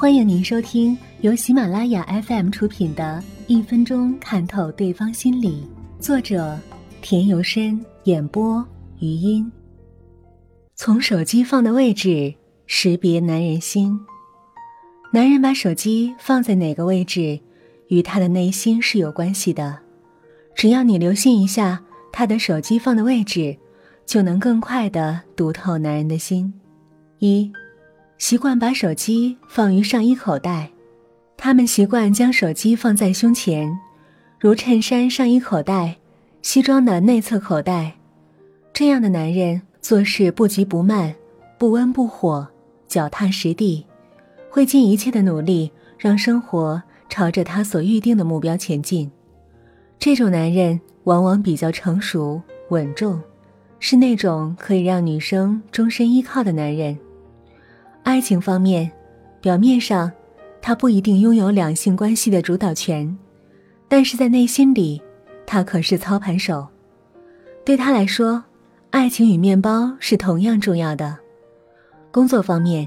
欢迎您收听由喜马拉雅 FM 出品的《一分钟看透对方心理》，作者田由深，演播余音。从手机放的位置识别男人心。男人把手机放在哪个位置，与他的内心是有关系的。只要你留心一下他的手机放的位置，就能更快的读透男人的心。一。习惯把手机放于上衣口袋，他们习惯将手机放在胸前，如衬衫上衣口袋、西装的内侧口袋。这样的男人做事不急不慢，不温不火，脚踏实地，会尽一切的努力让生活朝着他所预定的目标前进。这种男人往往比较成熟稳重，是那种可以让女生终身依靠的男人。爱情方面，表面上，他不一定拥有两性关系的主导权，但是在内心里，他可是操盘手。对他来说，爱情与面包是同样重要的。工作方面，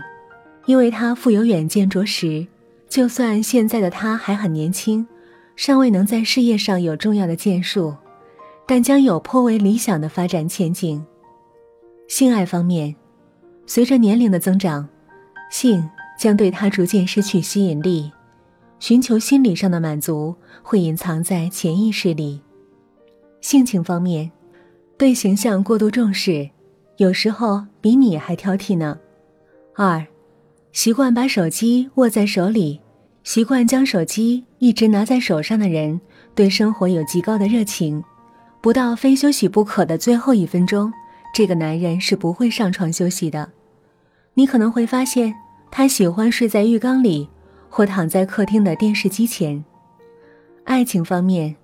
因为他富有远见卓识，就算现在的他还很年轻，尚未能在事业上有重要的建树，但将有颇为理想的发展前景。性爱方面，随着年龄的增长。性将对他逐渐失去吸引力，寻求心理上的满足会隐藏在潜意识里。性情方面，对形象过度重视，有时候比你还挑剔呢。二，习惯把手机握在手里，习惯将手机一直拿在手上的人，对生活有极高的热情。不到非休息不可的最后一分钟，这个男人是不会上床休息的。你可能会发现。他喜欢睡在浴缸里，或躺在客厅的电视机前。爱情方面，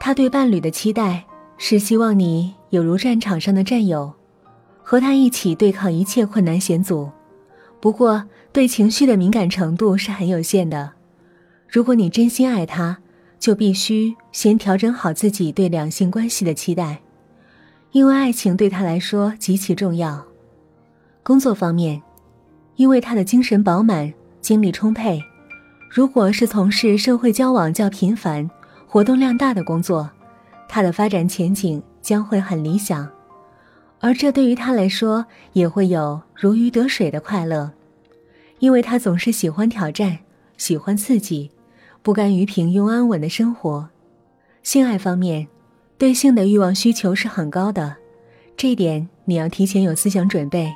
他对伴侣的期待是希望你有如战场上的战友，和他一起对抗一切困难险阻。不过，对情绪的敏感程度是很有限的。如果你真心爱他，就必须先调整好自己对两性关系的期待，因为爱情对他来说极其重要。工作方面。因为他的精神饱满，精力充沛，如果是从事社会交往较频繁、活动量大的工作，他的发展前景将会很理想，而这对于他来说也会有如鱼得水的快乐，因为他总是喜欢挑战，喜欢刺激，不甘于平庸安稳的生活。性爱方面，对性的欲望需求是很高的，这一点你要提前有思想准备。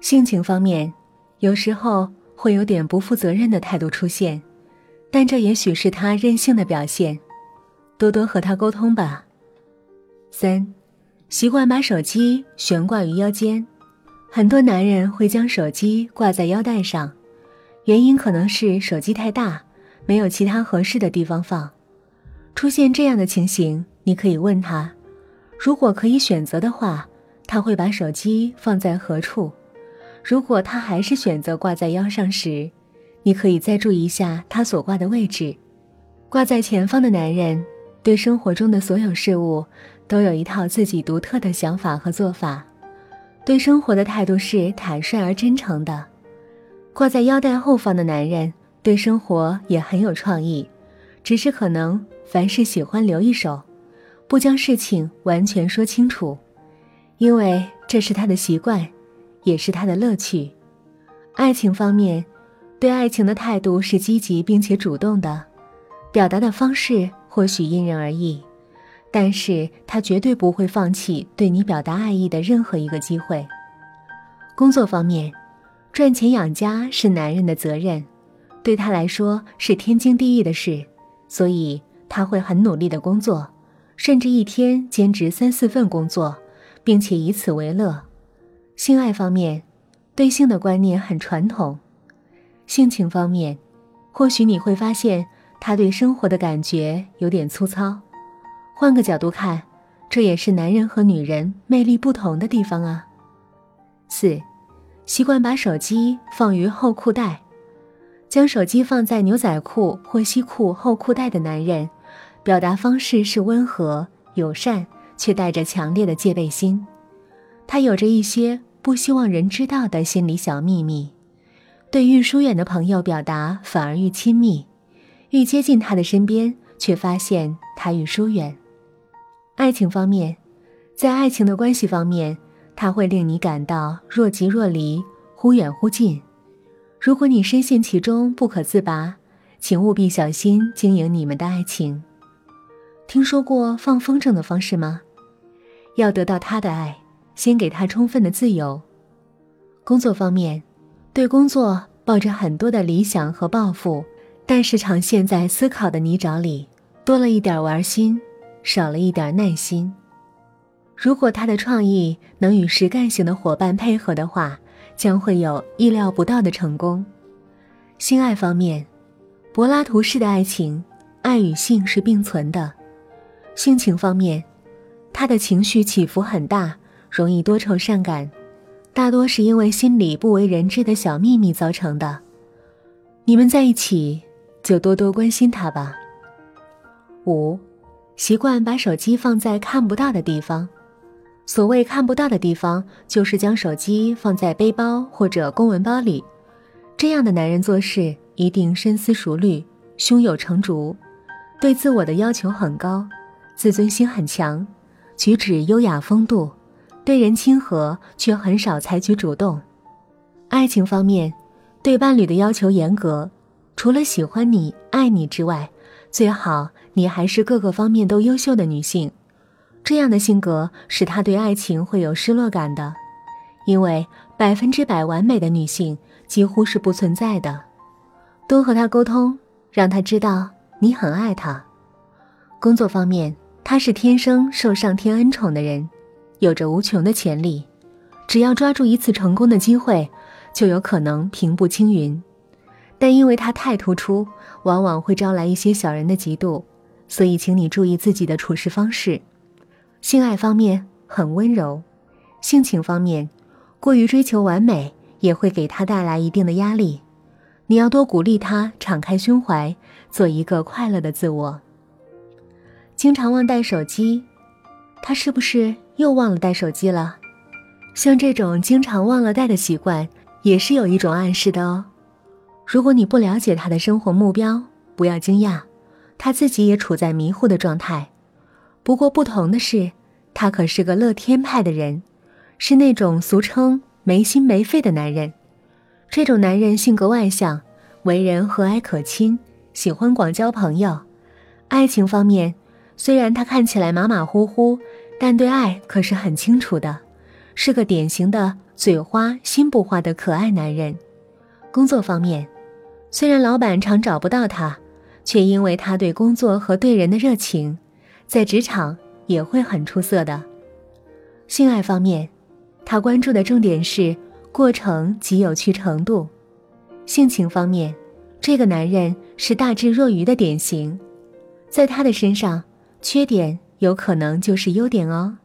性情方面。有时候会有点不负责任的态度出现，但这也许是他任性的表现。多多和他沟通吧。三，习惯把手机悬挂于腰间，很多男人会将手机挂在腰带上，原因可能是手机太大，没有其他合适的地方放。出现这样的情形，你可以问他，如果可以选择的话，他会把手机放在何处？如果他还是选择挂在腰上时，你可以再注意一下他所挂的位置。挂在前方的男人，对生活中的所有事物都有一套自己独特的想法和做法，对生活的态度是坦率而真诚的。挂在腰带后方的男人，对生活也很有创意，只是可能凡事喜欢留一手，不将事情完全说清楚，因为这是他的习惯。也是他的乐趣。爱情方面，对爱情的态度是积极并且主动的，表达的方式或许因人而异，但是他绝对不会放弃对你表达爱意的任何一个机会。工作方面，赚钱养家是男人的责任，对他来说是天经地义的事，所以他会很努力的工作，甚至一天兼职三四份工作，并且以此为乐。性爱方面，对性的观念很传统；性情方面，或许你会发现他对生活的感觉有点粗糙。换个角度看，这也是男人和女人魅力不同的地方啊。四，习惯把手机放于后裤袋，将手机放在牛仔裤或西裤后裤袋的男人，表达方式是温和友善，却带着强烈的戒备心。他有着一些。不希望人知道的心理小秘密，对愈疏远的朋友表达反而愈亲密，愈接近他的身边，却发现他愈疏远。爱情方面，在爱情的关系方面，他会令你感到若即若离，忽远忽近。如果你深陷其中不可自拔，请务必小心经营你们的爱情。听说过放风筝的方式吗？要得到他的爱，先给他充分的自由。工作方面，对工作抱着很多的理想和抱负，但是常陷在思考的泥沼里，多了一点玩心，少了一点耐心。如果他的创意能与实干型的伙伴配合的话，将会有意料不到的成功。性爱方面，柏拉图式的爱情，爱与性是并存的。性情方面，他的情绪起伏很大，容易多愁善感。大多是因为心里不为人知的小秘密造成的。你们在一起，就多多关心他吧。五，习惯把手机放在看不到的地方。所谓看不到的地方，就是将手机放在背包或者公文包里。这样的男人做事一定深思熟虑，胸有成竹，对自我的要求很高，自尊心很强，举止优雅风度。对人亲和，却很少采取主动。爱情方面，对伴侣的要求严格，除了喜欢你、爱你之外，最好你还是各个方面都优秀的女性。这样的性格使他对爱情会有失落感的，因为百分之百完美的女性几乎是不存在的。多和他沟通，让他知道你很爱他。工作方面，他是天生受上天恩宠的人。有着无穷的潜力，只要抓住一次成功的机会，就有可能平步青云。但因为他太突出，往往会招来一些小人的嫉妒，所以请你注意自己的处事方式。性爱方面很温柔，性情方面过于追求完美也会给他带来一定的压力。你要多鼓励他敞开胸怀，做一个快乐的自我。经常忘带手机，他是不是？又忘了带手机了，像这种经常忘了带的习惯，也是有一种暗示的哦。如果你不了解他的生活目标，不要惊讶，他自己也处在迷糊的状态。不过不同的是，他可是个乐天派的人，是那种俗称没心没肺的男人。这种男人性格外向，为人和蔼可亲，喜欢广交朋友。爱情方面，虽然他看起来马马虎虎。但对爱可是很清楚的，是个典型的嘴花心不花的可爱男人。工作方面，虽然老板常找不到他，却因为他对工作和对人的热情，在职场也会很出色的。性爱方面，他关注的重点是过程及有趣程度。性情方面，这个男人是大智若愚的典型，在他的身上，缺点。有可能就是优点哦。